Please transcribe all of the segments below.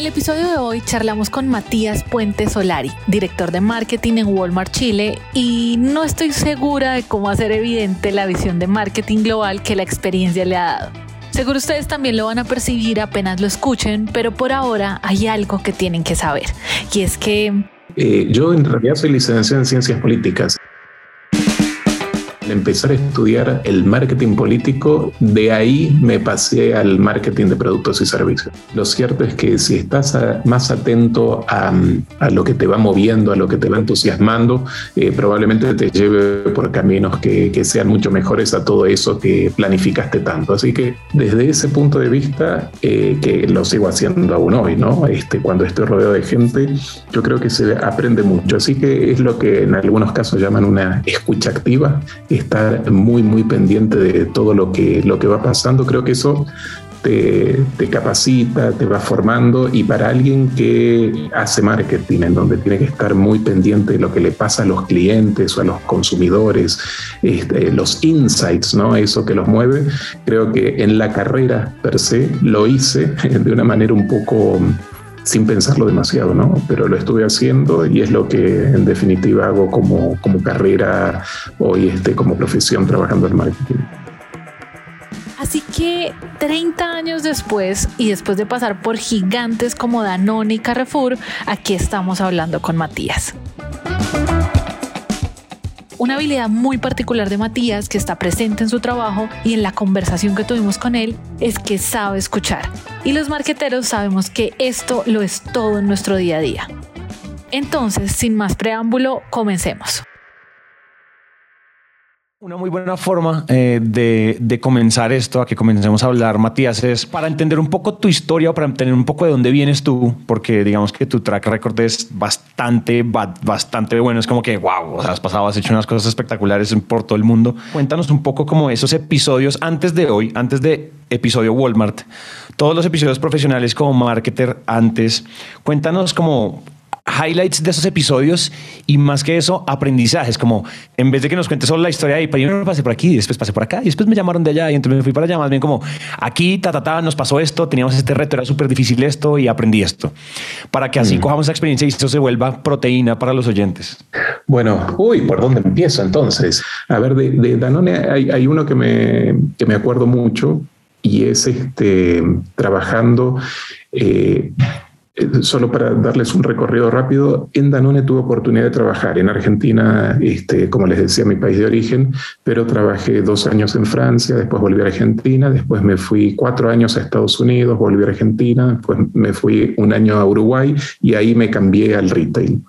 El episodio de hoy charlamos con Matías Puente Solari, director de marketing en Walmart Chile, y no estoy segura de cómo hacer evidente la visión de marketing global que la experiencia le ha dado. Seguro ustedes también lo van a percibir apenas lo escuchen, pero por ahora hay algo que tienen que saber, y es que... Eh, yo en realidad soy licenciado en ciencias políticas empezar a estudiar el marketing político, de ahí me pasé al marketing de productos y servicios. Lo cierto es que si estás más atento a, lo que te va moviendo, a lo que te va entusiasmando, eh, probablemente te lleve por caminos que, sean mucho mejores a todo eso que planificaste tanto. Así que desde ese punto de vista, eh, que lo sigo haciendo aún hoy, ¿no? Este, cuando estoy rodeado de gente, yo creo que se aprende mucho. Así que es lo que en algunos casos llaman una escucha activa estar muy, muy pendiente de todo lo que, lo que va pasando. Creo que eso te, capacita, te va formando y para alguien que hace marketing, en donde tiene que estar muy pendiente de lo que le pasa a los clientes o a los consumidores, este, los insights, ¿no? eso que los mueve, creo que en la carrera per se lo hice de una manera un poco sin pensarlo demasiado, ¿no? Pero lo estuve haciendo y es lo que en definitiva hago como, como carrera hoy, este, como profesión trabajando en marketing. Así que 30 años después y después de pasar por gigantes como Danone y Carrefour, aquí estamos hablando con Matías. Una habilidad muy particular de Matías que está presente en su trabajo y en la conversación que tuvimos con él es que sabe escuchar. Y los marqueteros sabemos que esto lo es todo en nuestro día a día. Entonces, sin más preámbulo, comencemos. Una muy buena forma eh, de, comenzar esto, a que comencemos a hablar, Matías, es para entender un poco tu historia para entender un poco de dónde vienes tú, porque digamos que tu track record es bastante, bastante bueno. Es como que, wow, has pasado, has hecho unas cosas espectaculares por todo el mundo. Cuéntanos un poco como esos episodios antes de hoy, antes de episodio Walmart, todos los episodios profesionales como marketer antes. Cuéntanos como highlights de esos episodios y más que eso, aprendizajes, como en vez de que nos cuentes solo la historia de primero pasé por aquí, después pasé por acá y después me llamaron de allá y entonces me fui para allá, más bien como aquí, ta, ta, ta, nos pasó esto, teníamos este reto, era súper difícil esto y aprendí esto, para que así mm. cojamos esa experiencia y esto se vuelva proteína para los oyentes. Bueno, uy, ¿por dónde empiezo entonces? A ver, de, Danone hay, uno que me, que me acuerdo mucho y es este, trabajando... Eh, solo para darles un recorrido rápido, en Danone tuve oportunidad de trabajar en Argentina, este, como les decía, mi país de origen, pero trabajé dos años en Francia, después volví a Argentina, después me fui cuatro años a Estados Unidos, volví a Argentina, después me fui un año a Uruguay y ahí me cambié al retail.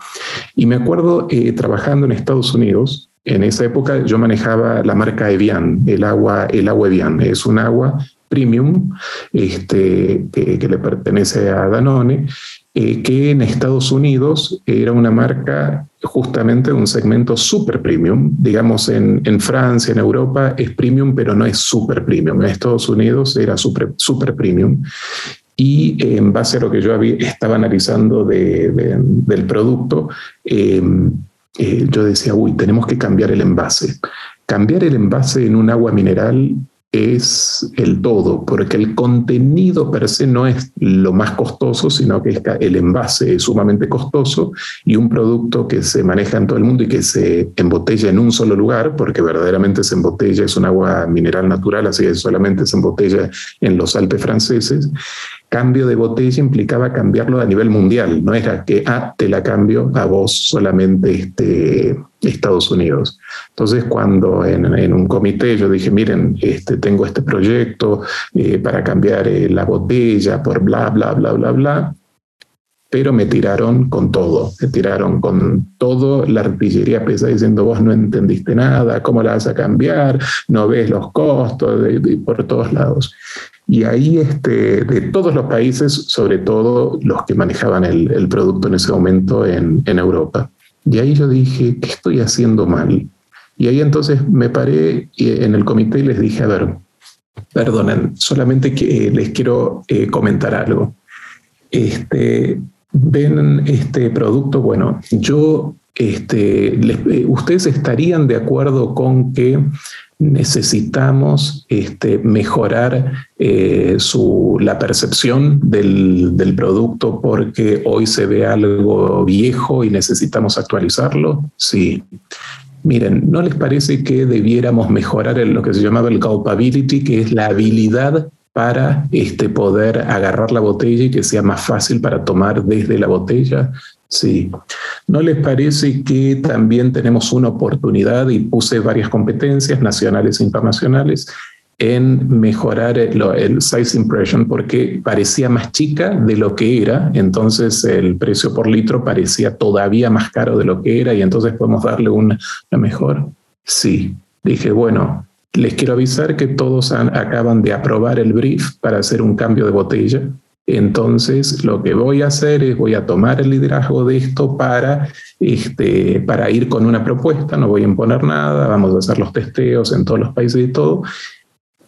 Y me acuerdo eh, trabajando en Estados Unidos, en esa época yo manejaba la marca Evian, el agua, el agua Evian. Es un agua premium este, que, le pertenece a Danone, eh, que en Estados Unidos era una marca justamente un segmento super premium. Digamos, en, Francia, en Europa es premium, pero no es super premium. En Estados Unidos era super, premium. Y en base a lo que yo había, estaba analizando del producto, em, eh, yo decía, uy, tenemos que cambiar el envase. Cambiar el envase en un agua mineral es el todo, porque el contenido per se no es lo más costoso, sino que el envase es sumamente costoso y un producto que se maneja en todo el mundo y que se embotella en un solo lugar, porque verdaderamente se embotella, es un agua mineral natural, así que solamente se embotella en los Alpes franceses, cambio de botella implicaba cambiarlo a nivel mundial, no era que, ah, te la cambio a vos solamente este, Estados Unidos. Entonces, cuando en, un comité yo dije, miren, este, tengo este proyecto eh, para cambiar eh, la botella por bla, bla, bla, bla, bla, pero me tiraron con todo, me tiraron con todo, la artillería pesada diciendo vos no entendiste nada, cómo la vas a cambiar, no ves los costos, por todos lados. Y ahí, este, de todos los países, sobre todo los que manejaban el, producto en ese momento en, en Europa. Y ahí yo dije, ¿qué estoy haciendo mal? Y ahí entonces me paré en el comité y les dije, a ver, perdonen, solamente que les quiero eh, comentar algo. Este, ven este producto, bueno, yo, este, eh, ustedes estarían de acuerdo con que necesitamos este, mejorar eh, su, la percepción del, del, producto porque hoy se ve algo viejo y necesitamos actualizarlo? Sí. Miren, ¿no les parece que debiéramos mejorar lo que se llamaba el culpability, que es la habilidad para este, poder agarrar la botella y que sea más fácil para tomar desde la botella? Sí. ¿No les parece que también tenemos una oportunidad y puse varias competencias nacionales e internacionales en mejorar el, size impression porque parecía más chica de lo que era, entonces el precio por litro parecía todavía más caro de lo que era y entonces podemos darle una, mejor. Sí, dije, bueno, les quiero avisar que todos acaban de aprobar el brief para hacer un cambio de botella. Entonces, lo que voy a hacer es voy a tomar el liderazgo de esto para, este, para ir con una propuesta, no voy a imponer nada, vamos a hacer los testeos en todos los países y todo,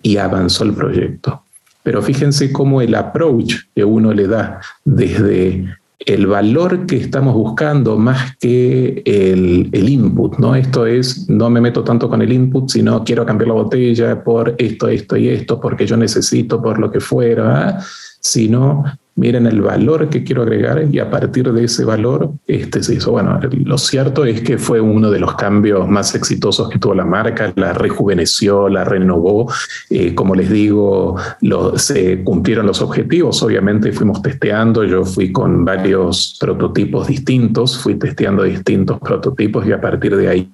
y avanzó el proyecto. Pero fíjense cómo el approach que uno le da desde el valor que estamos buscando más que el, el, input, ¿no? Esto es, no me meto tanto con el input, sino quiero cambiar la botella por esto, esto y esto, porque yo necesito, por lo que fuera, sino miren el valor que quiero agregar y a partir de ese valor este se hizo. Bueno, lo cierto es que fue uno de los cambios más exitosos que tuvo la marca, la rejuveneció, la renovó, eh, como les digo, se cumplieron los objetivos, obviamente fuimos testeando, yo fui con varios prototipos distintos, fui testeando distintos prototipos y a partir de ahí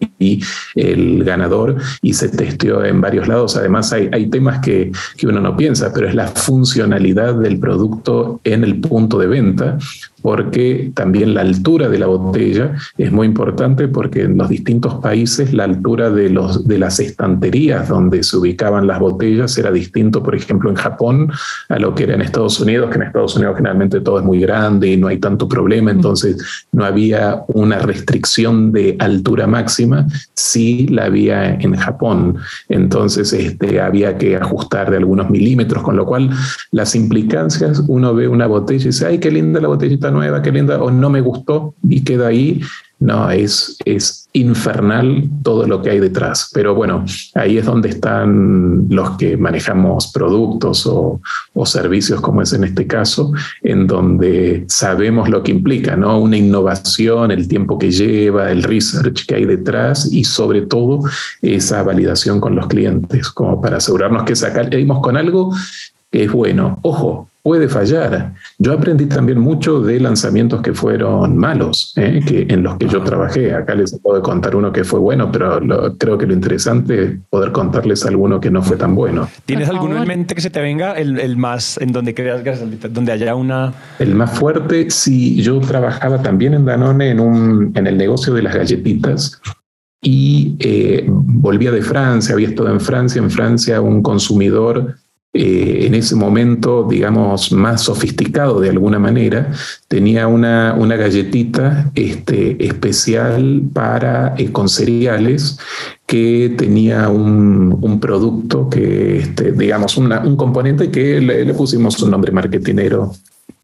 el ganador y se testeó en varios lados. Además hay, hay temas que, que uno no piensa, pero es la funcionalidad del producto en el punto de venta, porque también la altura de la botella es muy importante porque en los distintos países la altura de, los, de las estanterías donde se ubicaban las botellas era distinto, por ejemplo, en Japón a lo que era en Estados Unidos, que en Estados Unidos generalmente todo es muy grande y no hay tanto problema, entonces no había una restricción de altura máxima, sí la había en Japón, entonces este, había que ajustar de algunos milímetros, con lo cual las implicancias, uno ve una botella y dice, ay, qué linda la botellita nueva, qué linda, o no me gustó y queda ahí. No, es, es infernal todo lo que hay detrás. Pero bueno, ahí es donde están los que manejamos productos o, o, servicios, como es en este caso, en donde sabemos lo que implica, ¿no? Una innovación, el tiempo que lleva, el research que hay detrás y sobre todo esa validación con los clientes, como para asegurarnos que salimos con algo que es bueno. Ojo, puede fallar. Yo aprendí también mucho de lanzamientos que fueron malos, ¿eh? que, en los que yo trabajé. Acá les puedo contar uno que fue bueno, pero creo que lo interesante es poder contarles alguno que no fue tan bueno. ¿Tienes alguno en mente que se te venga, el, más, en donde creas, donde haya una... El más fuerte, sí, yo trabajaba también en Danone en, un, en el negocio de las galletitas y eh, volvía de Francia, había estado en Francia, en Francia un consumidor eh, en ese momento, digamos, más sofisticado de alguna manera, tenía una, una galletita este, especial para, eh, con cereales que tenía un, producto que, este, digamos, un componente que le, le pusimos un nombre marketinero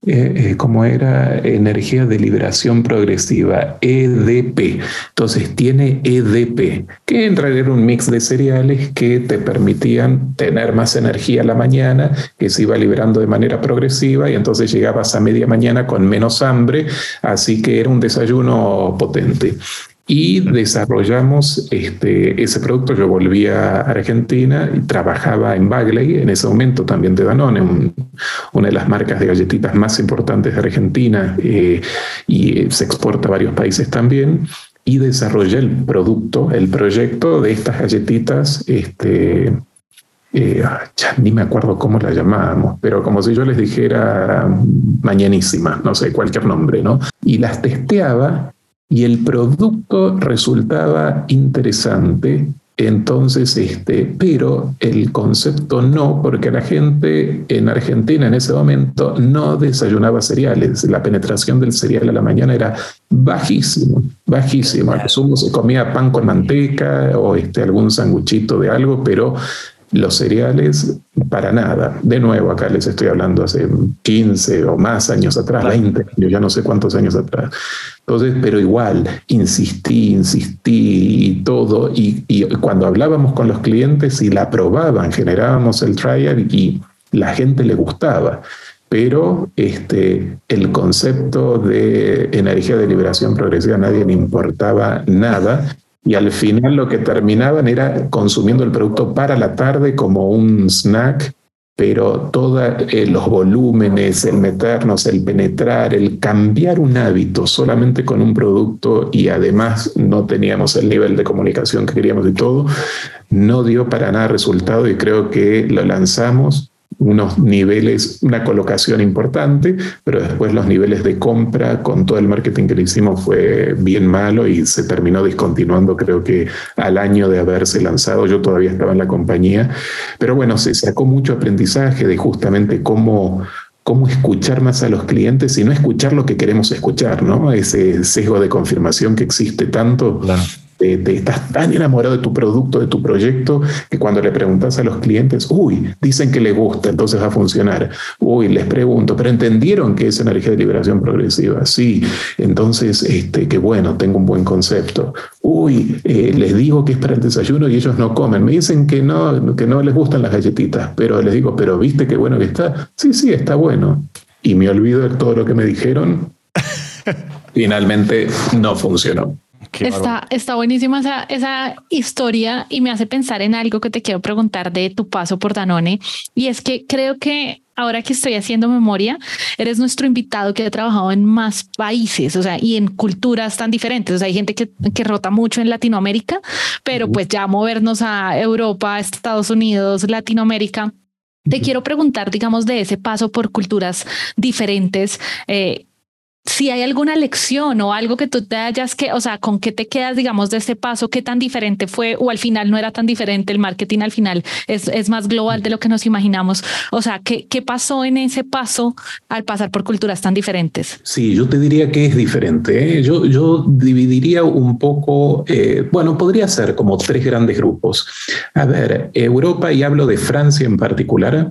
eh, eh, como era energía de liberación progresiva, EDP. Entonces tiene EDP, que en realidad era un mix de cereales que te permitían tener más energía la mañana, que se iba liberando de manera progresiva y entonces llegabas a media mañana con menos hambre, así que era un desayuno potente y desarrollamos este, ese producto. Yo volví a Argentina y trabajaba en Bagley, en ese momento también de Danone, una de las marcas de galletitas más importantes de Argentina eh, y se exporta a varios países también. Y desarrollé el producto, el proyecto de estas galletitas este, eh, ya ni me acuerdo cómo la llamábamos, pero como si yo les dijera mañanísima, no sé, cualquier nombre, ¿no? Y las testeaba y el producto resultaba interesante entonces, este, pero el concepto no, porque la gente en Argentina en ese momento no desayunaba cereales. La penetración del cereal a la mañana era bajísimo, bajísimo. Al sumo se comía pan con manteca o este, algún sanguchito de algo, pero los cereales, para nada. De nuevo, acá les estoy hablando hace 15 o más años atrás, 20 yo ya no sé cuántos años atrás. Entonces, pero igual, insistí, insistí y todo. Y, y cuando hablábamos con los clientes y la probaban, generábamos el trial y la gente le gustaba pero este, el concepto de energía de liberación progresiva a nadie le importaba nada y al final lo que terminaban era consumiendo el producto para la tarde como un snack, pero todos eh, los volúmenes, el meternos, el penetrar, el cambiar un hábito solamente con un producto y además no teníamos el nivel de comunicación que queríamos y todo, no dio para nada resultado y creo que lo lanzamos unos niveles, una colocación importante, pero después los niveles de compra con todo el marketing que le hicimos fue bien malo y se terminó discontinuando creo que al año de haberse lanzado, yo todavía estaba en la compañía, pero bueno, se sacó mucho aprendizaje de justamente cómo cómo escuchar más a los clientes y no escuchar lo que queremos escuchar, ¿no? Ese sesgo de confirmación que existe tanto te, estás tan enamorado de tu producto, de tu proyecto, que cuando le preguntas a los clientes, uy, dicen que le gusta, entonces va a funcionar. Uy, les pregunto, pero entendieron que es energía de liberación progresiva. Sí, entonces, este, qué bueno, tengo un buen concepto. Uy, eh, les digo que es para el desayuno y ellos no comen. Me dicen que no, que no les gustan las galletitas, pero les digo, pero viste qué bueno que está. Sí, sí, está bueno. Y me olvido de todo lo que me dijeron. Finalmente no funcionó está, está buenísima esa, esa historia y me hace pensar en algo que te quiero preguntar de tu paso por Danone. Y es que creo que ahora que estoy haciendo memoria, eres nuestro invitado que ha trabajado en más países, o sea, y en culturas tan diferentes. O sea, hay gente que, que rota mucho en Latinoamérica, pero pues ya movernos a Europa, Estados Unidos, Latinoamérica. Te quiero preguntar, digamos, de ese paso por culturas diferentes. Eh, si hay alguna lección o algo que tú te hayas que, o sea, con qué te quedas, digamos, de este paso, qué tan diferente fue o al final no era tan diferente, el marketing al final es, es más global de lo que nos imaginamos. O sea, ¿qué, ¿qué pasó en ese paso al pasar por culturas tan diferentes? Sí, yo te diría que es diferente. ¿eh? Yo, yo dividiría un poco, eh, bueno, podría ser como tres grandes grupos. A ver, Europa, y hablo de Francia en particular,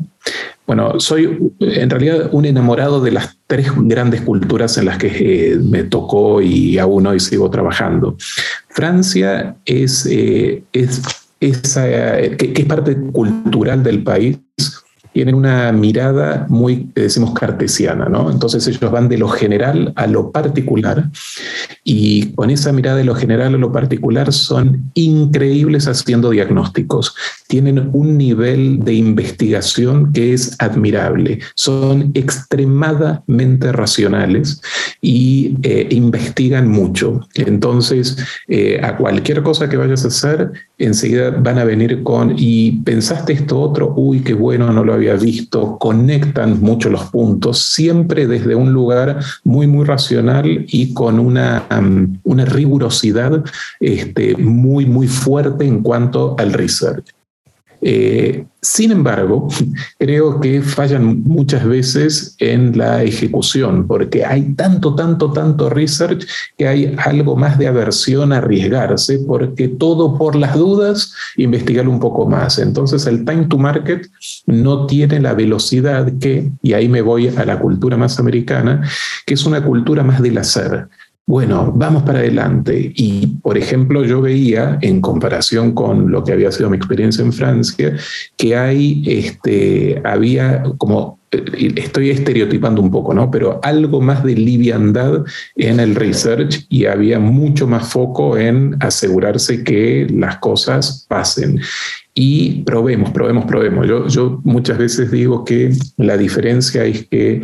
bueno, soy en realidad un enamorado de las tres grandes culturas en las que eh, me tocó y aún hoy sigo trabajando. Francia es, eh, es esa, que, que, es parte cultural del país, tienen una mirada muy, decimos, cartesiana, ¿no? Entonces ellos van de lo general a lo particular y con esa mirada de lo general a lo particular son increíbles haciendo diagnósticos. Tienen un nivel de investigación que es admirable. Son extremadamente racionales y eh, investigan mucho. Entonces, eh, a cualquier cosa que vayas a hacer, enseguida van a venir con, y pensaste esto otro, uy, qué bueno, no lo había visto, conectan mucho los puntos, siempre desde un lugar muy, muy racional y con una, una rigurosidad este, muy, muy fuerte en cuanto al research. Eh, sin embargo, creo que fallan muchas veces en la ejecución, porque hay tanto, tanto, tanto research que hay algo más de aversión a arriesgarse, porque todo por las dudas, investigar un poco más. Entonces el time to market no tiene la velocidad que, y ahí me voy a la cultura más americana, que es una cultura más del hacer bueno, vamos para adelante. Y, por ejemplo, yo veía, en comparación con lo que había sido mi experiencia en Francia, que hay, este, había como, eh, estoy estereotipando un poco, ¿no? Pero algo más de liviandad en el research y había mucho más foco en asegurarse que las cosas pasen. Y probemos, probemos, probemos. Yo, yo muchas veces digo que la diferencia es que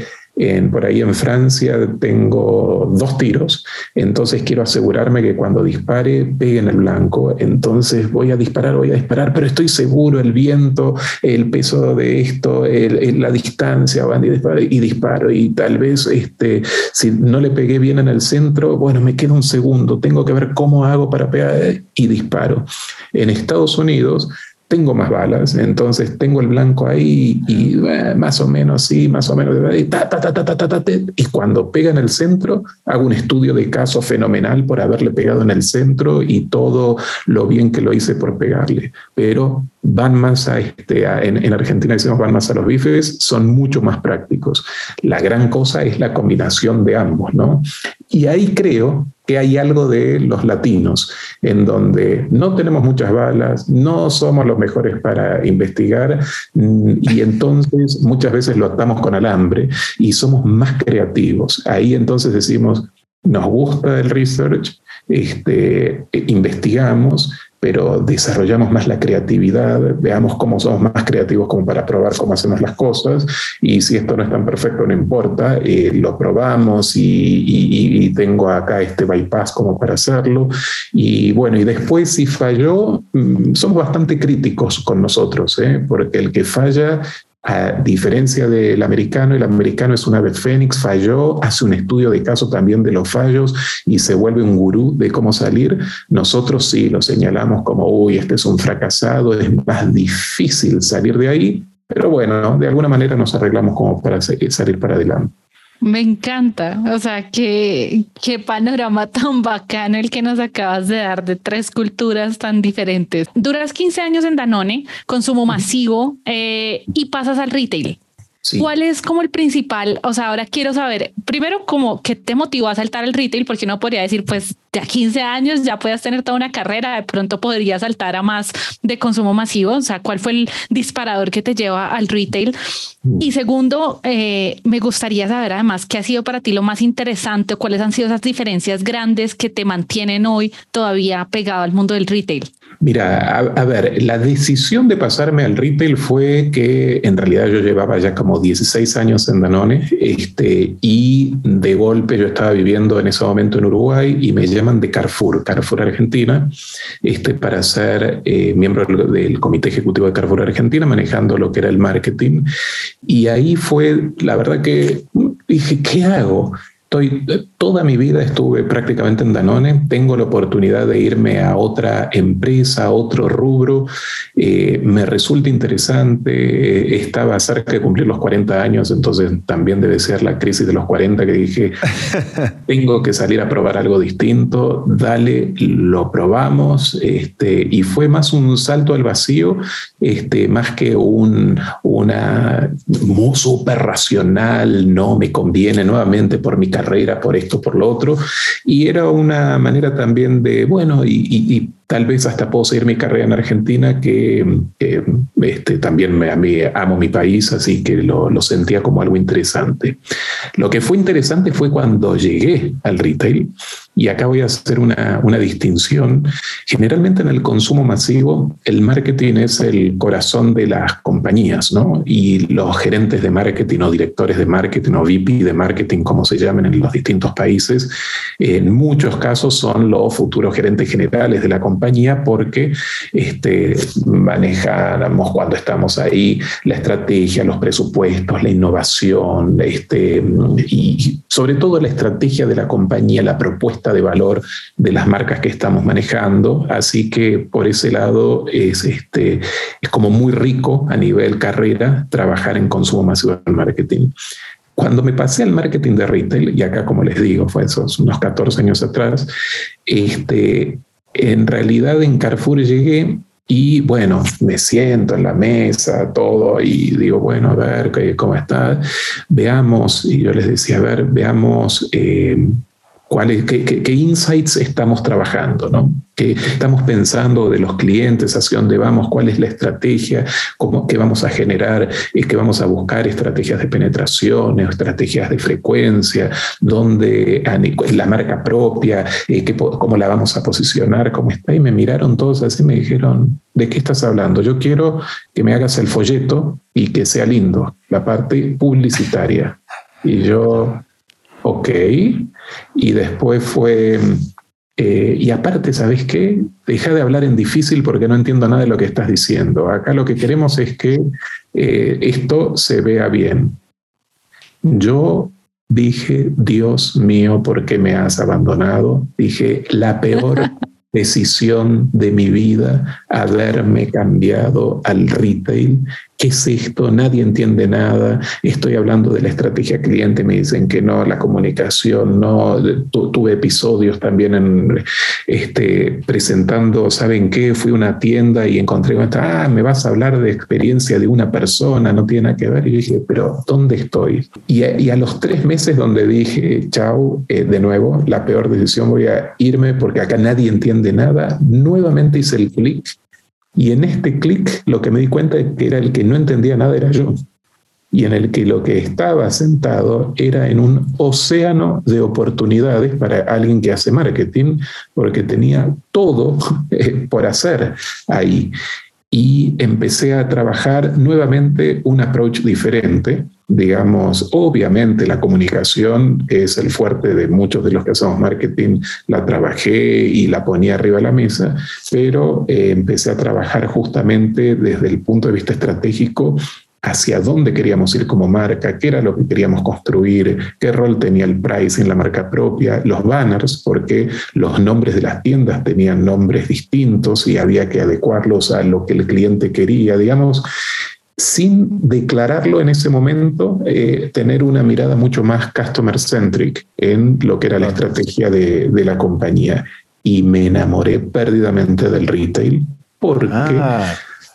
por ahí en Francia tengo dos tiros, entonces quiero asegurarme que cuando dispare pegue en el blanco, entonces voy a disparar, voy a disparar, pero estoy seguro, el viento, el peso de esto, la distancia, van y disparo, y disparo, y tal vez este, si no le pegué bien en el centro, bueno, me queda un segundo, tengo que ver cómo hago para pegar y disparo. En Estados Unidos, tengo más balas, entonces tengo el blanco ahí y eh, más o menos sí, más o menos, y, ta, ta, ta, y cuando pega en el centro, hago un estudio de caso fenomenal por haberle pegado en el centro y todo lo bien que lo hice por pegarle. Pero van más a, este, en, en, Argentina decimos van más a los bifes, son mucho más prácticos. La gran cosa es la combinación de ambos, ¿no? Y ahí creo que hay algo de los latinos, en donde no tenemos muchas balas, no somos los mejores para investigar mm, y entonces muchas veces lo atamos con alambre y somos más creativos. Ahí entonces decimos, nos gusta el research, este, investigamos, pero desarrollamos más la creatividad, veamos cómo somos más creativos como para probar cómo hacemos las cosas y si esto no es tan perfecto no importa, eh, lo probamos y, tengo acá este bypass como para hacerlo y bueno, y después si falló, mm, somos bastante críticos con nosotros, ¿eh? porque el que falla a diferencia del americano, el americano es una vez Fénix, falló, hace un estudio de caso también de los fallos y se vuelve un gurú de cómo salir. Nosotros sí lo señalamos como, uy, este es un fracasado, es más difícil salir de ahí, pero bueno, de alguna manera nos arreglamos como para salir para adelante. Me encanta, o sea, qué, qué panorama tan bacano el que nos acabas de dar de tres culturas tan diferentes. Duras 15 años en Danone, consumo masivo eh, y pasas al retail. ¿Cuál es como el principal? O sea, ahora quiero saber, primero, como qué te motivó a saltar al retail, porque no podría decir, pues, de a 15 años ya puedes tener toda una carrera, de pronto podría saltar a más de consumo masivo. O sea, ¿cuál fue el disparador que te lleva al retail? Mm. Y segundo, eh, me gustaría saber además qué ha sido para ti lo más interesante o cuáles han sido esas diferencias grandes que te mantienen hoy todavía pegado al mundo del retail. Mira, a, ver, la decisión de pasarme al retail fue que en realidad yo llevaba ya como 16 años en Danone este, y de golpe yo estaba viviendo en ese momento en Uruguay y me llaman de Carrefour, Carrefour Argentina, este, para ser eh, miembro del comité ejecutivo de Carrefour Argentina, manejando lo que era el marketing. Y ahí fue, la verdad que dije, ¿qué hago? Estoy, toda mi vida estuve prácticamente en Danone. Tengo la oportunidad de irme a otra empresa, a otro rubro. Eh, me resulta interesante. Eh, estaba cerca de cumplir los 40 años, entonces también debe ser la crisis de los 40 que dije, tengo que salir a probar algo distinto. Dale, lo probamos. Este, y fue más un salto al vacío, este, más que un una súper racional, no me conviene nuevamente por mi carrera, por esto, por lo otro. Y era una manera también de, bueno, y, tal vez hasta puedo seguir mi carrera en Argentina, que este, también me, a mí amo mi país, así que lo, lo, sentía como algo interesante. Lo que fue interesante fue cuando llegué al retail, y acá voy a hacer una, una distinción. Generalmente en el consumo masivo, el marketing es el corazón de las compañías, ¿no? Y los gerentes de marketing o directores de marketing o VP de marketing, como se llaman en los distintos países, en muchos casos son los futuros gerentes generales de la compañía porque este, manejamos cuando estamos ahí la estrategia, los presupuestos, la innovación este, y sobre todo la estrategia de la compañía, la propuesta de valor de las marcas que estamos manejando. Así que por ese lado es, este, es como muy rico a nivel carrera trabajar en consumo masivo del marketing. Cuando me pasé al marketing de retail, y acá como les digo, fue esos unos 14 años atrás, este, en realidad en Carrefour llegué y bueno, me siento en la mesa, todo, y digo, bueno, a ver, ¿cómo está? Veamos, y yo les decía, a ver, veamos eh, cuáles, qué, insights estamos trabajando, ¿no? ¿Qué estamos pensando de los clientes, hacia dónde vamos, cuál es la estrategia, cómo, qué vamos a generar, es que vamos a buscar estrategias de penetración, estrategias de frecuencia, dónde la marca propia, eh, cómo la vamos a posicionar, cómo está. Y me miraron todos así me dijeron, ¿de qué estás hablando? Yo quiero que me hagas el folleto y que sea lindo, la parte publicitaria. Y yo, ok. Y después fue, eh, y aparte, ¿sabes qué? Deja de hablar en difícil porque no entiendo nada de lo que estás diciendo. Acá lo que queremos es que eh, esto se vea bien. Yo dije, Dios mío, ¿por qué me has abandonado? Dije, la peor decisión de mi vida haberme cambiado al retail ¿Qué es esto? Nadie entiende nada. Estoy hablando de la estrategia cliente, me dicen que no, la comunicación, no. tuve episodios también en, este, presentando, ¿saben qué? Fui a una tienda y encontré, ah, me vas a hablar de experiencia de una persona, no tiene nada que ver. Y dije, pero ¿dónde estoy? Y a, los tres meses donde dije, chao, eh, de nuevo, la peor decisión, voy a irme porque acá nadie entiende nada, nuevamente hice el clic y en este clic lo que me di cuenta es que era el que no entendía nada era yo. Y en el que lo que estaba sentado era en un océano de oportunidades para alguien que hace marketing, porque tenía todo eh, por hacer ahí y empecé a trabajar nuevamente un approach diferente. Digamos, obviamente la comunicación es el fuerte de muchos de los que hacemos marketing, la trabajé y la ponía arriba de la mesa, pero eh, empecé a trabajar justamente desde el punto de vista estratégico hacia dónde queríamos ir como marca, qué era lo que queríamos construir, qué rol tenía el pricing, la marca propia, los banners, porque los nombres de las tiendas tenían nombres distintos y había que adecuarlos a lo que el cliente quería, digamos, sin declararlo en ese momento, eh, tener una mirada mucho más customer centric en lo que era la estrategia de, la compañía. Y me enamoré perdidamente del retail porque ah.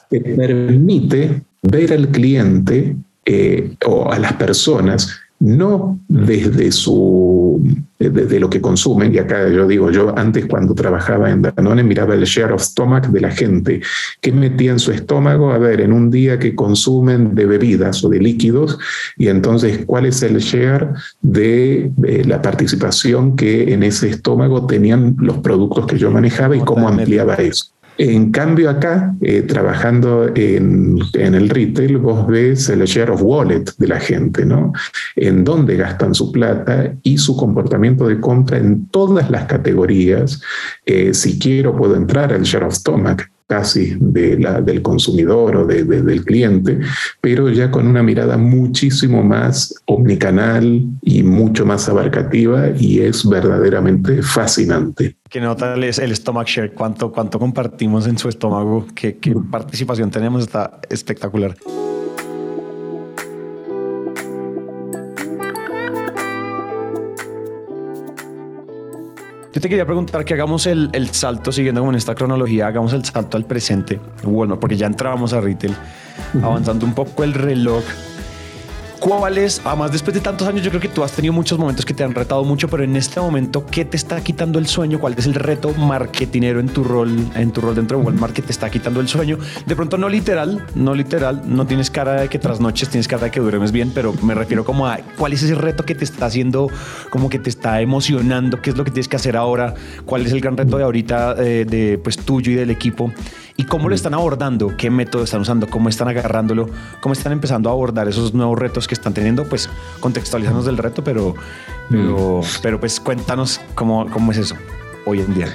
te permite ver al cliente eh, o a las personas no desde su desde lo que consumen y acá yo digo yo antes cuando trabajaba en Danone miraba el share of stomach de la gente qué metía en su estómago a ver en un día que consumen de bebidas o de líquidos y entonces cuál es el share de, de la participación que en ese estómago tenían los productos que yo manejaba y cómo ampliaba eso en cambio acá, eh, trabajando en, el retail, vos ves el share of wallet de la gente, ¿no? En dónde gastan su plata y su comportamiento de compra en todas las categorías. Eh, si quiero, puedo entrar al share of stomach, casi de la, del consumidor o de, del cliente, pero ya con una mirada muchísimo más omnicanal y mucho más abarcativa y es verdaderamente fascinante. ¿Qué nota es el stomach share? ¿Cuánto, cuánto compartimos en su estómago? ¿Qué, qué participación tenemos? Está espectacular. Yo te quería preguntar que hagamos el, el, salto, siguiendo como en esta cronología, hagamos el salto al presente. Bueno, porque ya entrábamos a retail, avanzando un poco el reloj. ¿Cuál es, además después de tantos años, yo creo que tú has tenido muchos momentos que te han retado mucho, pero en este momento, ¿qué te está quitando el sueño? ¿Cuál es el reto marketinero en tu rol, en tu rol dentro de Walmart que te está quitando el sueño? De pronto no literal, no literal, no tienes cara de que tras noches tienes cara de que duermes bien, pero me refiero como a cuál es ese reto que te está haciendo, como que te está emocionando, qué es lo que tienes que hacer ahora, cuál es el gran reto de ahorita eh, de pues tuyo y del equipo y cómo lo están abordando, qué método están usando, cómo están agarrándolo, cómo están empezando a abordar esos nuevos retos que están teniendo, pues contextualizarnos del reto, pero, pero, mm. pero pues cuéntanos cómo, cómo es eso hoy en día.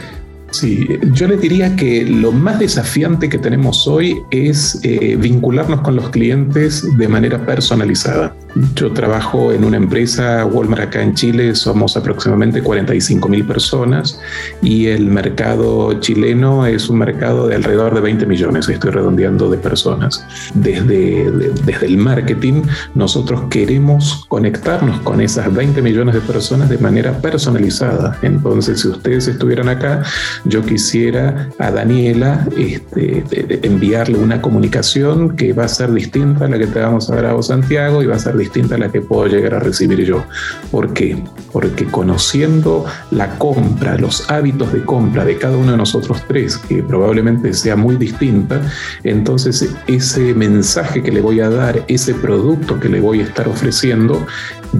Sí, yo le diría que lo más desafiante que tenemos hoy es eh, vincularnos con los clientes de manera personalizada. Yo trabajo en una empresa, Walmart acá en Chile, somos aproximadamente 45 mil personas y el mercado chileno es un mercado de alrededor de 20 millones, estoy redondeando de personas. Desde, desde el marketing, nosotros queremos conectarnos con esas 20 millones de personas de manera personalizada. Entonces, si ustedes estuvieran acá, yo quisiera a Daniela este, enviarle una comunicación que va a ser distinta a la que te vamos a dar a vos, Santiago, y va a ser distinta a la que puedo llegar a recibir yo. ¿Por qué? Porque conociendo la compra, los hábitos de compra de cada uno de nosotros tres, que probablemente sea muy distinta, entonces ese mensaje que le voy a dar, ese producto que le voy a estar ofreciendo,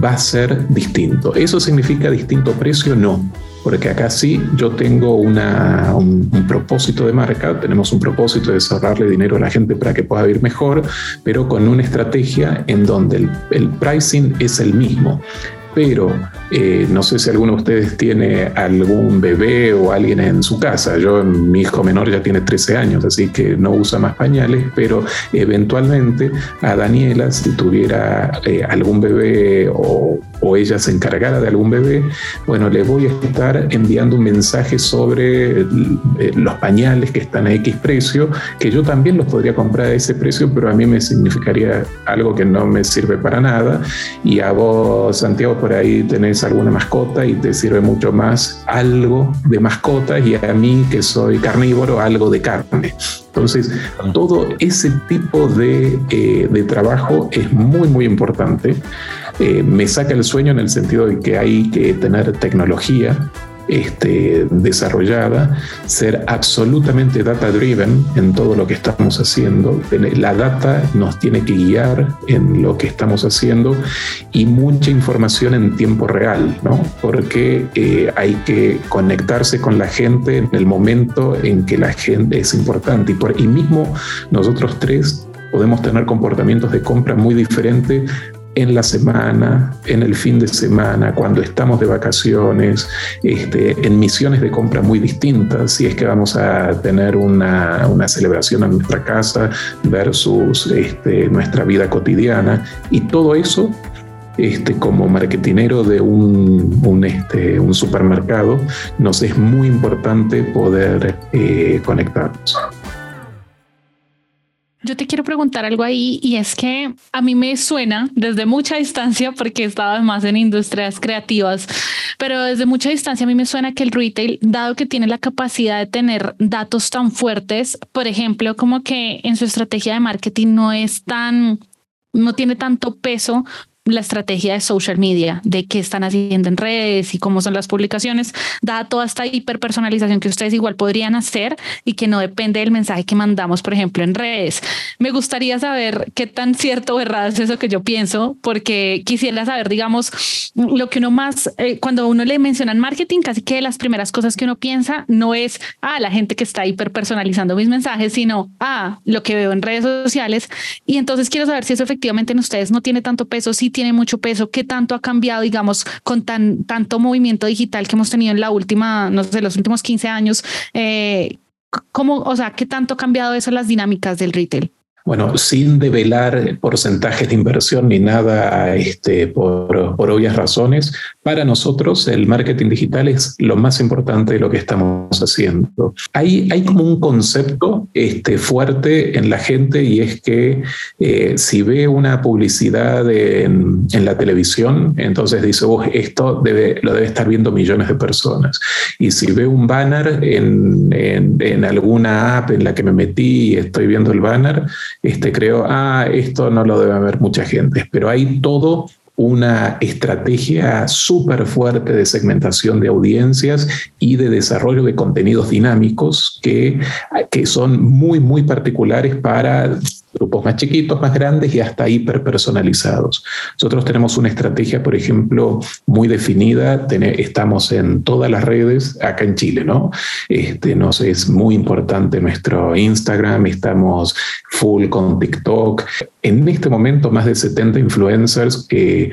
va a ser distinto. ¿Eso significa distinto precio? No porque acá sí yo tengo una, un, propósito de marca, tenemos un propósito de ahorrarle dinero a la gente para que pueda vivir mejor, pero con una estrategia en donde el, el pricing es el mismo. Pero eh, no sé si alguno de ustedes tiene algún bebé o alguien en su casa. Yo, mi hijo menor ya tiene 13 años, así que no usa más pañales, pero eventualmente a Daniela, si tuviera eh, algún bebé o, o, ella se encargara de algún bebé, bueno, le voy a estar enviando un mensaje sobre eh, los pañales que están a X precio, que yo también los podría comprar a ese precio, pero a mí me significaría algo que no me sirve para nada. Y a vos, Santiago, por ahí tenés alguna mascota y te sirve mucho más algo de mascota y a mí que soy carnívoro algo de carne. Entonces, todo ese tipo de, eh, de trabajo es muy, muy importante. Eh, me saca el sueño en el sentido de que hay que tener tecnología este, desarrollada, ser absolutamente data driven en todo lo que estamos haciendo. La data nos tiene que guiar en lo que estamos haciendo y mucha información en tiempo real, ¿no? Porque eh, hay que conectarse con la gente en el momento en que la gente es importante. Y, por, y mismo nosotros tres podemos tener comportamientos de compra muy diferentes en la semana, en el fin de semana, cuando estamos de vacaciones, este, en misiones de compra muy distintas, si es que vamos a tener una, celebración en nuestra casa versus este, nuestra vida cotidiana. Y todo eso, este, como marketinero de un, este, un supermercado, nos es muy importante poder eh, conectarnos. Yo te quiero preguntar algo ahí y es que a mí me suena desde mucha distancia, porque he estado más en industrias creativas, pero desde mucha distancia a mí me suena que el retail, dado que tiene la capacidad de tener datos tan fuertes, por ejemplo, como que en su estrategia de marketing no es tan, no tiene tanto peso la estrategia de social media, de qué están haciendo en redes y cómo son las publicaciones, da toda esta hiperpersonalización que ustedes igual podrían hacer y que no depende del mensaje que mandamos, por ejemplo, en redes. Me gustaría saber qué tan cierto o errado es eso que yo pienso, porque quisiera saber, digamos, lo que uno más, eh, cuando uno le mencionan marketing, casi que las primeras cosas que uno piensa no es, ah, la gente que está hiperpersonalizando mis mensajes, sino, ah, lo que veo en redes sociales. Y entonces quiero saber si eso efectivamente en ustedes no tiene tanto peso, si tiene mucho peso, qué tanto ha cambiado, digamos, con tan, tanto movimiento digital que hemos tenido en la última, no sé, los últimos 15 años. Eh, ¿Cómo, o sea, qué tanto ha cambiado eso las dinámicas del retail? Bueno, sin develar porcentajes de inversión ni nada este, por, por, obvias razones, para nosotros el marketing digital es lo más importante de lo que estamos haciendo. Hay, hay como un concepto este, fuerte en la gente y es que eh, si ve una publicidad en, en, la televisión, entonces dice, oh, esto debe, lo debe estar viendo millones de personas. Y si ve un banner en, en, en alguna app en la que me metí y estoy viendo el banner, este, creo, ah, esto no lo debe ver mucha gente, pero hay todo una estrategia súper fuerte de segmentación de audiencias y de desarrollo de contenidos dinámicos que, que son muy, muy particulares para grupos más chiquitos, más grandes y hasta hiperpersonalizados. Nosotros tenemos una estrategia, por ejemplo, muy definida, estamos en todas las redes acá en Chile, ¿no? Este, nos es muy importante nuestro Instagram, estamos full con TikTok. En este momento, más de 70 influencers que,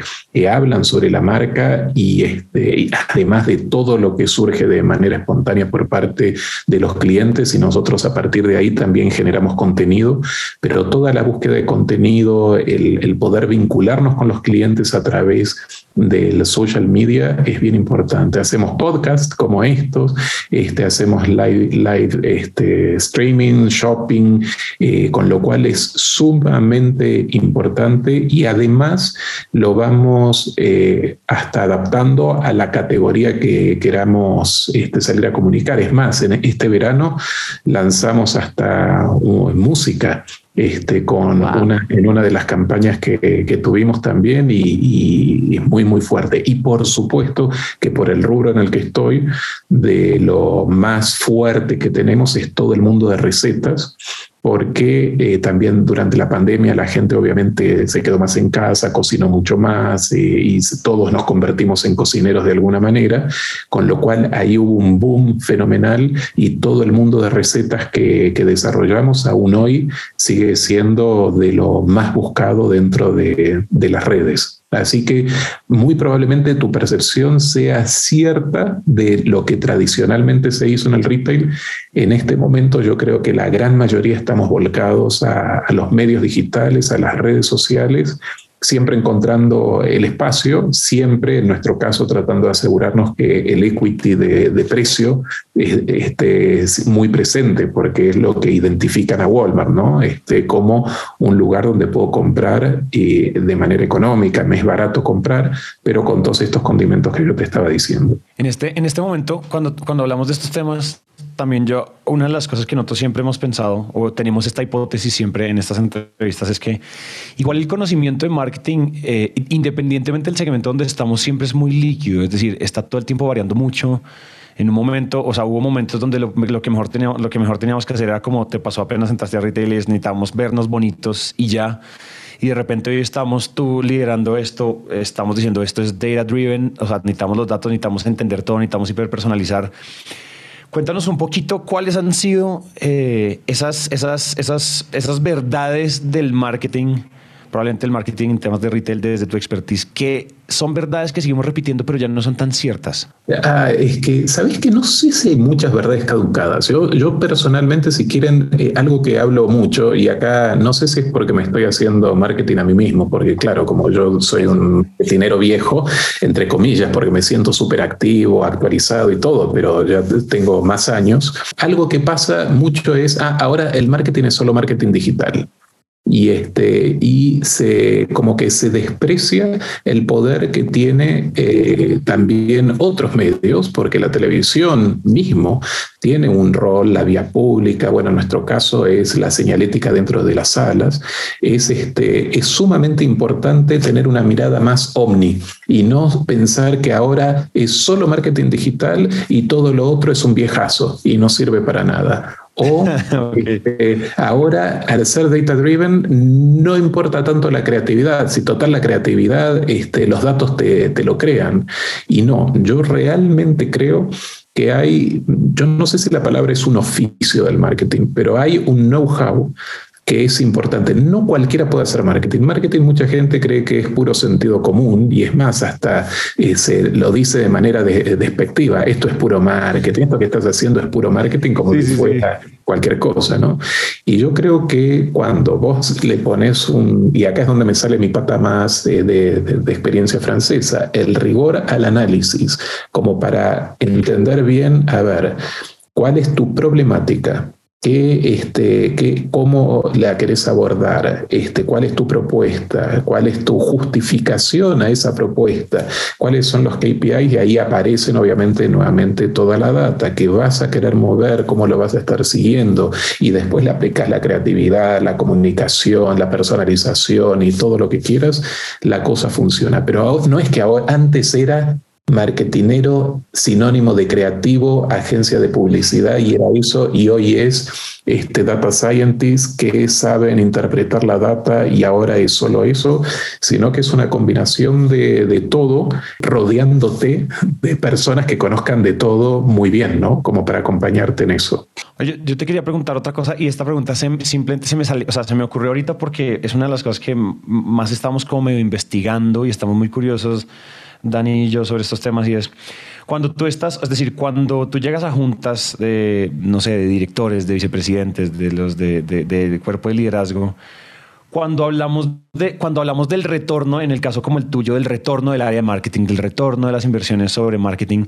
hablan sobre la marca y, este, y además de todo lo que surge de manera espontánea por parte de los clientes y nosotros a partir de ahí también generamos contenido, pero toda la búsqueda de contenido, el, poder vincularnos con los clientes a través del social media es bien importante. Hacemos podcasts como estos, este, hacemos live, live este, streaming, shopping, eh, con lo cual es sumamente importante y además lo vamos eh, hasta adaptando a la categoría que queramos este, salir a comunicar. Es más, en este verano lanzamos hasta uh, música este, con una, en una de las campañas que, tuvimos también y, es muy, muy fuerte. Y por supuesto que por el rubro en el que estoy, de lo más fuerte que tenemos es todo el mundo de recetas. Porque eh, también durante la pandemia la gente obviamente se quedó más en casa, cocinó mucho más eh, y todos nos convertimos en cocineros de alguna manera, con lo cual ahí hubo un boom fenomenal y todo el mundo de recetas que, que desarrollamos aún hoy sigue siendo de lo más buscado dentro de, de las redes. Así que muy probablemente tu percepción sea cierta de lo que tradicionalmente se hizo en el retail. En este momento yo creo que la gran mayoría estamos volcados a, los medios digitales, a las redes sociales siempre encontrando el espacio, siempre en nuestro caso tratando de asegurarnos que el equity de, precio esté muy presente, porque es lo que identifican a Walmart, ¿no? Este, como un lugar donde puedo comprar eh, de manera económica, me es barato comprar, pero con todos estos condimentos que yo te estaba diciendo. En este, en este momento, cuando, cuando hablamos de estos temas, también yo, una de las cosas que nosotros siempre hemos pensado o tenemos esta hipótesis siempre en estas entrevistas es que igual el conocimiento de marketing, eh, independientemente del segmento donde estamos, siempre es muy líquido, es decir, está todo el tiempo variando mucho. En un momento, o sea, hubo momentos donde lo, que, mejor teníamos, lo que mejor teníamos que hacer era como te pasó apenas entraste a retail y necesitábamos vernos bonitos y ya y de repente hoy estamos tú liderando esto, estamos diciendo esto es data driven, o sea, necesitamos los datos, necesitamos entender todo, necesitamos hiperpersonalizar. Cuéntanos un poquito cuáles han sido eh, esas, esas, esas, esas verdades del marketing probablemente el marketing en temas de retail desde tu expertise, que son verdades que seguimos repitiendo, pero ya no son tan ciertas. Ah, es que, ¿sabéis que no sé si hay muchas verdades caducadas? Yo, yo personalmente, si quieren, eh, algo que hablo mucho, y acá no sé si es porque me estoy haciendo marketing a mí mismo, porque claro, como yo soy un dinero viejo, entre comillas, porque me siento súper activo, actualizado y todo, pero ya tengo más años, algo que pasa mucho es, ah, ahora el marketing es solo marketing digital y, este, y se, como que se desprecia el poder que tiene eh, también otros medios, porque la televisión mismo tiene un rol, la vía pública, bueno, en nuestro caso es la señalética dentro de las salas, es, este, es sumamente importante tener una mirada más omni y no pensar que ahora es solo marketing digital y todo lo otro es un viejazo y no sirve para nada o este, ahora, al ser data driven, no importa tanto la creatividad. Si total la creatividad, este, los datos te, te lo crean. Y no, yo realmente creo que hay, yo no sé si la palabra es un oficio del marketing, pero hay un know-how que es importante. No cualquiera puede hacer marketing. Marketing mucha gente cree que es puro sentido común y es más, hasta eh, se lo dice de manera despectiva. Esto es puro marketing, esto que estás haciendo es puro marketing como si fuera cualquier cosa, ¿no? Y yo creo que cuando vos le pones un, y acá es donde me sale mi pata más de, de experiencia francesa, el rigor al análisis, como para entender bien, a ver, ¿cuál es tu problemática? ¿Qué, este, qué, ¿Cómo la querés abordar? Este, ¿Cuál es tu propuesta? ¿Cuál es tu justificación a esa propuesta? ¿Cuáles son los KPIs? Y ahí aparecen obviamente nuevamente toda la data que vas a querer mover, cómo lo vas a estar siguiendo y después le aplicas la creatividad, la comunicación, la personalización y todo lo que quieras, la cosa funciona. Pero no es que antes era marketinero sinónimo de creativo, agencia de publicidad y era eso y hoy es este data scientist que saben interpretar la data y ahora es solo eso, sino que es una combinación de, de todo rodeándote de personas que conozcan de todo muy bien, ¿no? Como para acompañarte en eso. Yo te quería preguntar otra cosa y esta pregunta simplemente se me sale, o sea, se me ocurrió ahorita porque es una de las cosas que más estamos como medio investigando y estamos muy curiosos Dani y yo sobre estos temas y es cuando tú estás, es decir, cuando tú llegas a juntas de, no sé, de directores, de vicepresidentes, de los de, de, cuerpo de liderazgo, cuando hablamos, de, cuando hablamos del retorno, en el caso como el tuyo, del retorno del área de marketing, del retorno de las inversiones sobre marketing,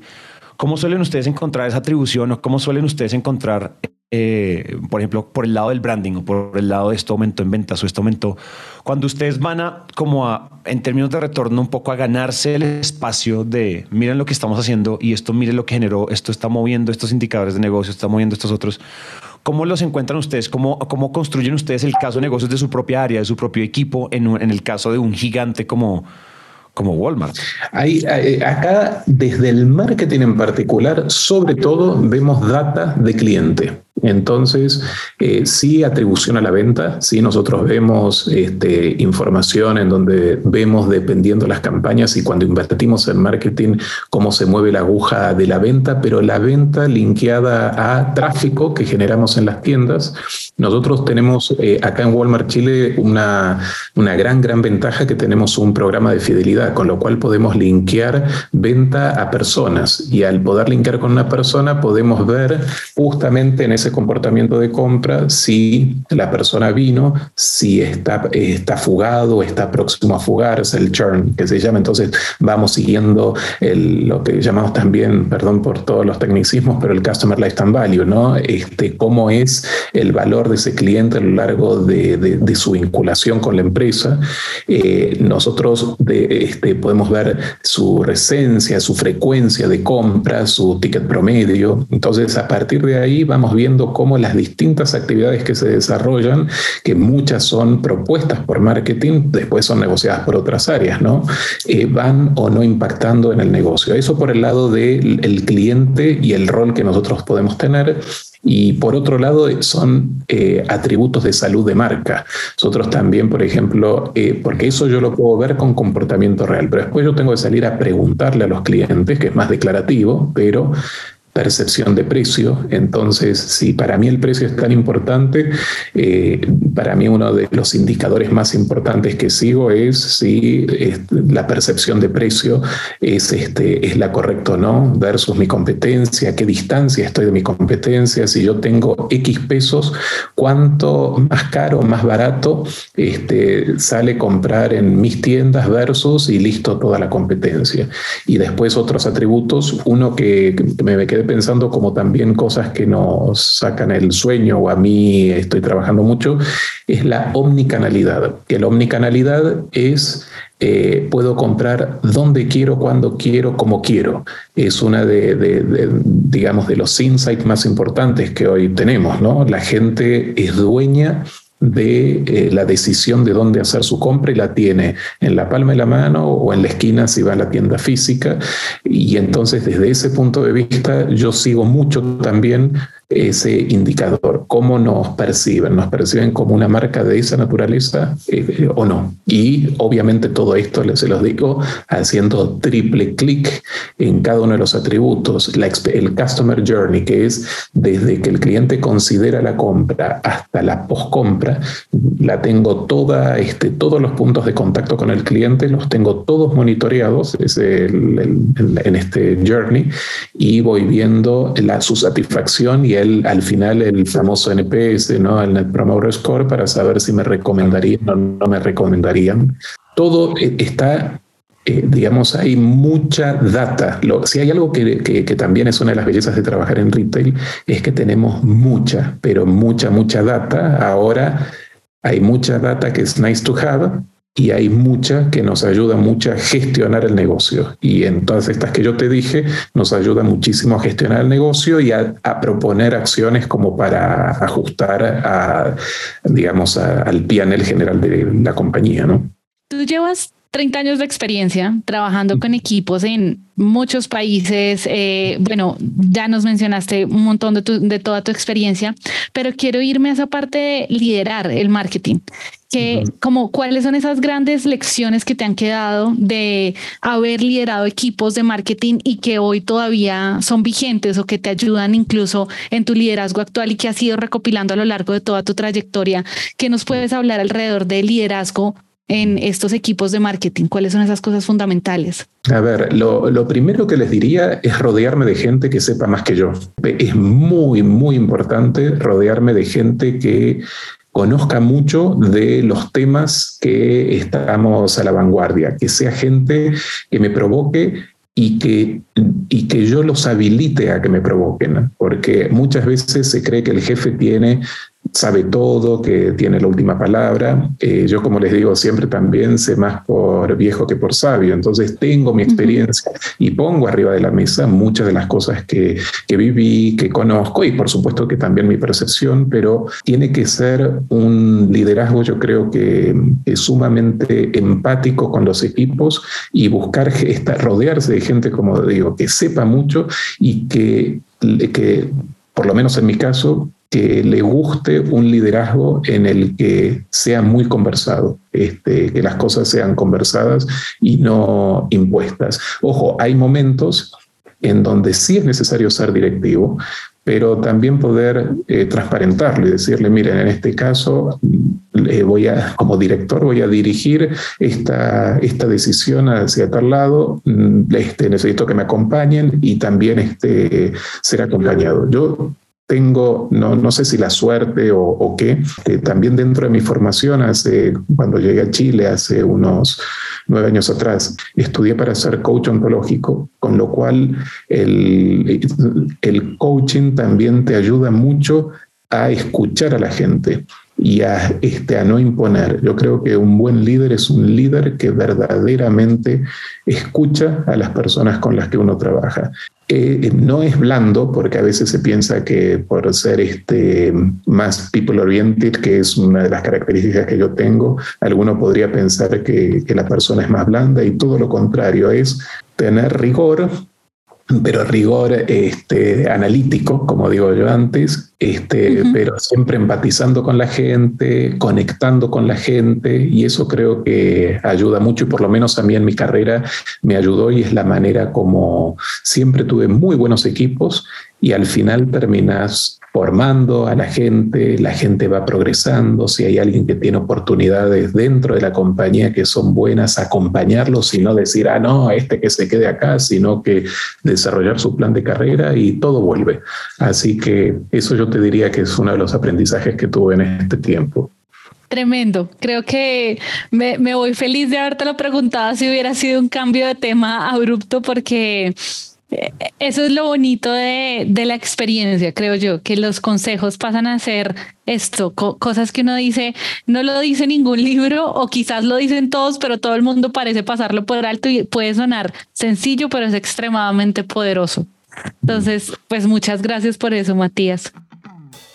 ¿cómo suelen ustedes encontrar esa atribución o cómo suelen ustedes encontrar eh, por ejemplo, por el lado del branding o por el lado de esto aumentó en ventas o esto aumentó, cuando ustedes van a, como a, en términos de retorno, un poco a ganarse el espacio de, miren lo que estamos haciendo y esto, miren lo que generó, esto está moviendo estos indicadores de negocio, está moviendo estos otros, ¿cómo los encuentran ustedes? ¿Cómo, cómo construyen ustedes el caso de negocios de su propia área, de su propio equipo, en, en el caso de un gigante como como Walmart. Hay, acá, desde el marketing en particular, sobre todo vemos data de cliente. Entonces, eh, sí atribución a la venta, sí nosotros vemos este, información en donde vemos dependiendo las campañas y cuando invertimos en marketing cómo se mueve la aguja de la venta, pero la venta linkeada a tráfico que generamos en las tiendas. Nosotros tenemos eh, acá en Walmart Chile una, una gran, gran ventaja que tenemos un programa de fidelidad, con lo cual podemos linkear venta a personas y al poder linkear con una persona podemos ver justamente en ese comportamiento de compra si la persona vino, si está, está fugado, está próximo a fugarse, el churn que se llama. Entonces vamos siguiendo el, lo que llamamos también, perdón por todos los tecnicismos, pero el Customer Lifetime Value, ¿no? Este, cómo es el valor de ese cliente a lo largo de, de, su vinculación con la empresa. Eh, nosotros de, este, podemos ver su recencia, su frecuencia de compra, su ticket promedio. Entonces, a partir de ahí vamos viendo cómo las distintas actividades que se desarrollan, que muchas son propuestas por marketing, después son negociadas por otras áreas, ¿no? Eh, van o no impactando en el negocio. Eso por el lado del cliente y el rol que nosotros podemos tener. Y por otro lado, son eh, atributos de salud de marca. Nosotros también, por ejemplo, eh, porque eso yo lo puedo ver con comportamiento real, pero después yo tengo que salir a preguntarle a los clientes, que es más declarativo, pero percepción de precio. Entonces, si para mí el precio es tan importante, eh, para mí uno de los indicadores más importantes que sigo es si la percepción de precio es, este, es la correcta o no, versus mi competencia, qué distancia estoy de mi competencia, si yo tengo X pesos, cuánto más caro, más barato este, sale comprar en mis tiendas versus y listo toda la competencia. Y después otros atributos, uno que, que me pensando como también cosas que nos sacan el sueño o a mí estoy trabajando mucho, es la omnicanalidad. Que la omnicanalidad es eh, puedo comprar donde quiero, cuando quiero, como quiero. Es una de, de, digamos, de los insights más importantes que hoy tenemos, ¿no? La gente es dueña de eh, la decisión de dónde hacer su compra y la tiene en la palma de la mano o en la esquina si va a la tienda física. Y entonces desde ese punto de vista yo sigo mucho también ese indicador, cómo nos perciben, nos perciben como una marca de esa naturaleza eh, o no. Y obviamente todo esto se los digo haciendo triple clic en cada uno de los atributos, la, el customer journey, que es desde que el cliente considera la compra hasta la postcompra, la tengo toda, este, todos los puntos de contacto con el cliente, los tengo todos monitoreados es en este journey y voy viendo la, su satisfacción y al final el famoso NPS, ¿no? el Net Promoter Score, para saber si me recomendarían o no me recomendarían. Todo eh, está eh, digamos, hay mucha data. si hay algo que, que, también es una de las bellezas de trabajar en retail, es que tenemos mucha, pero mucha, mucha data. Ahora hay mucha data que es nice to have, y hay mucha que nos ayuda mucho a gestionar el negocio. Y en todas estas que yo te dije, nos ayuda muchísimo a gestionar el negocio y a, proponer acciones como para ajustar a, digamos, al PNL general de la compañía, ¿no? Tú llevas 30 años de experiencia trabajando con equipos en muchos países. Eh, bueno, ya nos mencionaste un montón de, de, toda tu experiencia, pero quiero irme a esa parte de liderar el marketing. Que, como, ¿Cuáles son esas grandes lecciones que te han quedado de haber liderado equipos de marketing y que hoy todavía son vigentes o que te ayudan incluso en tu liderazgo actual y que has ido recopilando a lo largo de toda tu trayectoria? ¿Qué nos puedes hablar alrededor del liderazgo en estos equipos de marketing? ¿Cuáles son esas cosas fundamentales? A ver, lo, primero que les diría es rodearme de gente que sepa más que yo. Es muy, muy importante rodearme de gente que conozca mucho de los temas que estamos a la vanguardia, que sea gente que me provoque y que, y que yo los habilite a que me provoquen, porque muchas veces se cree que el jefe tiene sabe todo, que tiene la última palabra. Eh, yo, como les digo, siempre también sé más por viejo que por sabio. Entonces tengo mi experiencia y pongo arriba de la mesa muchas de las cosas que, que viví, que conozco y por supuesto que también mi percepción, pero tiene que ser un liderazgo, yo creo que es sumamente empático con los equipos y buscar esta, rodearse de gente, como digo, que sepa mucho y que, que por lo menos en mi caso, que le guste un liderazgo en el que sea muy conversado, este, que las cosas sean conversadas y no impuestas. Ojo, hay momentos en donde sí es necesario ser directivo, pero también poder eh, transparentarlo y decirle, miren, en este caso, voy a, como director, voy a dirigir esta, esta decisión hacia tal lado, mm, este, necesito que me acompañen y también este, ser acompañado. Yo tengo, no, no sé si la suerte o, qué, también dentro de mi formación, hace, cuando llegué a Chile hace unos nueve años atrás, estudié para ser coach ontológico, con lo cual el, el coaching también te ayuda mucho a escuchar a la gente y a, este, a no imponer. Yo creo que un buen líder es un líder que verdaderamente escucha a las personas con las que uno trabaja. Eh, no es blando, porque a veces se piensa que por ser este, más people oriented, que es una de las características que yo tengo, alguno podría pensar que, que la persona es más blanda y todo lo contrario, es tener rigor, pero rigor este, analítico, como digo yo antes, este, pero siempre empatizando con la gente, conectando con la gente, y eso creo que ayuda mucho, y por lo menos a mí en mi carrera me ayudó, y es la manera como siempre tuve muy buenos equipos, y al final terminas formando a la gente, la gente va progresando, si hay alguien que tiene oportunidades dentro de la compañía que son buenas, acompañarlos y no decir, ah, no, este que se quede acá, sino que desarrollar su plan de carrera y todo vuelve. Así que eso yo te diría que es uno de los aprendizajes que tuve en este tiempo. Tremendo. Creo que me, me voy feliz de haberte lo preguntado si hubiera sido un cambio de tema abrupto porque eso es lo bonito de, de, la experiencia, creo yo, que los consejos pasan a ser esto, cosas que uno dice, no lo dice ningún libro o quizás lo dicen todos, pero todo el mundo parece pasarlo por alto y puede sonar sencillo, pero es extremadamente poderoso. Entonces, pues muchas gracias por eso, Matías.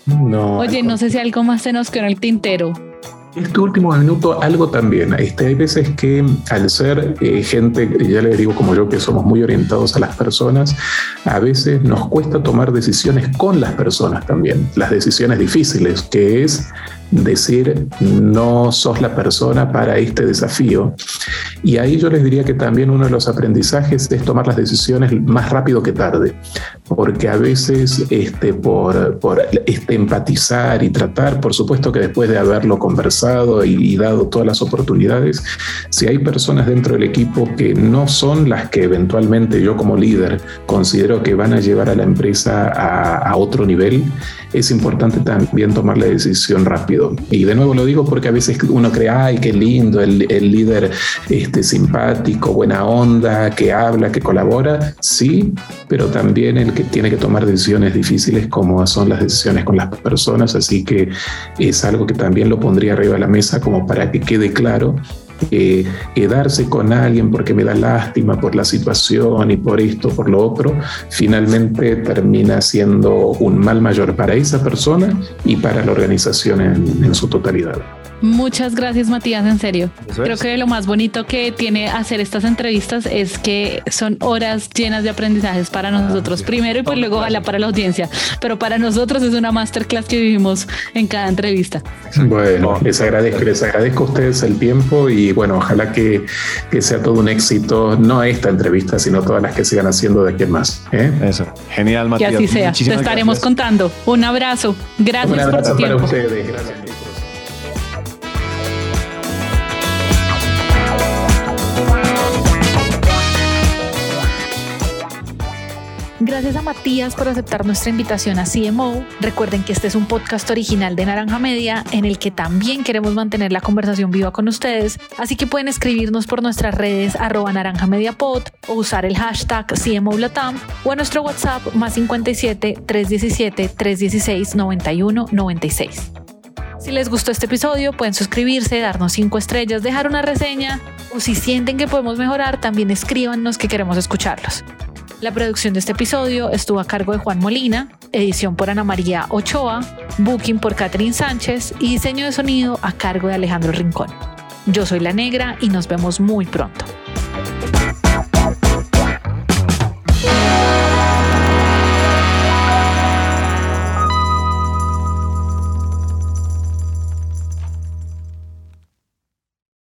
No, Oye, no sé si algo más se nos quedó en el tintero. Este último minuto, algo también. Este, hay veces que al ser eh, gente, ya les digo como yo, que somos muy orientados a las personas, a veces nos cuesta tomar decisiones con las personas también, las decisiones difíciles, que es decir, no sos la persona para este desafío. Y ahí yo les diría que también uno de los aprendizajes es tomar las decisiones más rápido que tarde, porque a veces este, por, por este, empatizar y tratar, por supuesto que después de haberlo conversado y, dado todas las oportunidades, si hay personas dentro del equipo que no son las que eventualmente yo como líder considero que van a llevar a la empresa a, a otro nivel, es importante también tomar la decisión rápido. Y de nuevo lo digo porque a veces uno cree, ay, qué lindo, el, el líder este, simpático, buena onda, que habla, que colabora, sí, pero también el que tiene que tomar decisiones difíciles como son las decisiones con las personas, así que es algo que también lo pondría arriba de la mesa como para que quede claro eh, quedarse con alguien porque me da lástima por la situación y por esto, por lo otro, finalmente termina siendo un mal mayor para esa persona y para la organización en su totalidad. Muchas gracias, Matías, en serio. Creo que lo más bonito que tiene hacer estas entrevistas es que son horas llenas de aprendizajes para nosotros primero y pues luego ojalá para la audiencia, pero para nosotros es una masterclass que vivimos en cada entrevista. Bueno, les agradezco, les agradezco a ustedes el tiempo y bueno, ojalá que, que sea todo un éxito, no esta entrevista, sino todas las que sigan haciendo de aquí más. ¿eh? Eso, genial, Matías. Que así sea, te estaremos contando. Un abrazo. Gracias por tu tiempo. Ustedes. Gracias. Gracias a Matías por aceptar nuestra invitación a CMO. Recuerden que este es un podcast original de Naranja Media en el que también queremos mantener la conversación viva con ustedes, así que pueden escribirnos por nuestras redes arroba naranja media pod o usar el hashtag CMO Latam o a nuestro WhatsApp más 57 317 316 91 96. Si les gustó este episodio, pueden suscribirse, darnos cinco estrellas, dejar una reseña o si sienten que podemos mejorar, también escríbanos que queremos escucharlos. La producción de este episodio estuvo a cargo de Juan Molina, edición por Ana María Ochoa, booking por Catherine Sánchez y diseño de sonido a cargo de Alejandro Rincón. Yo soy La Negra y nos vemos muy pronto.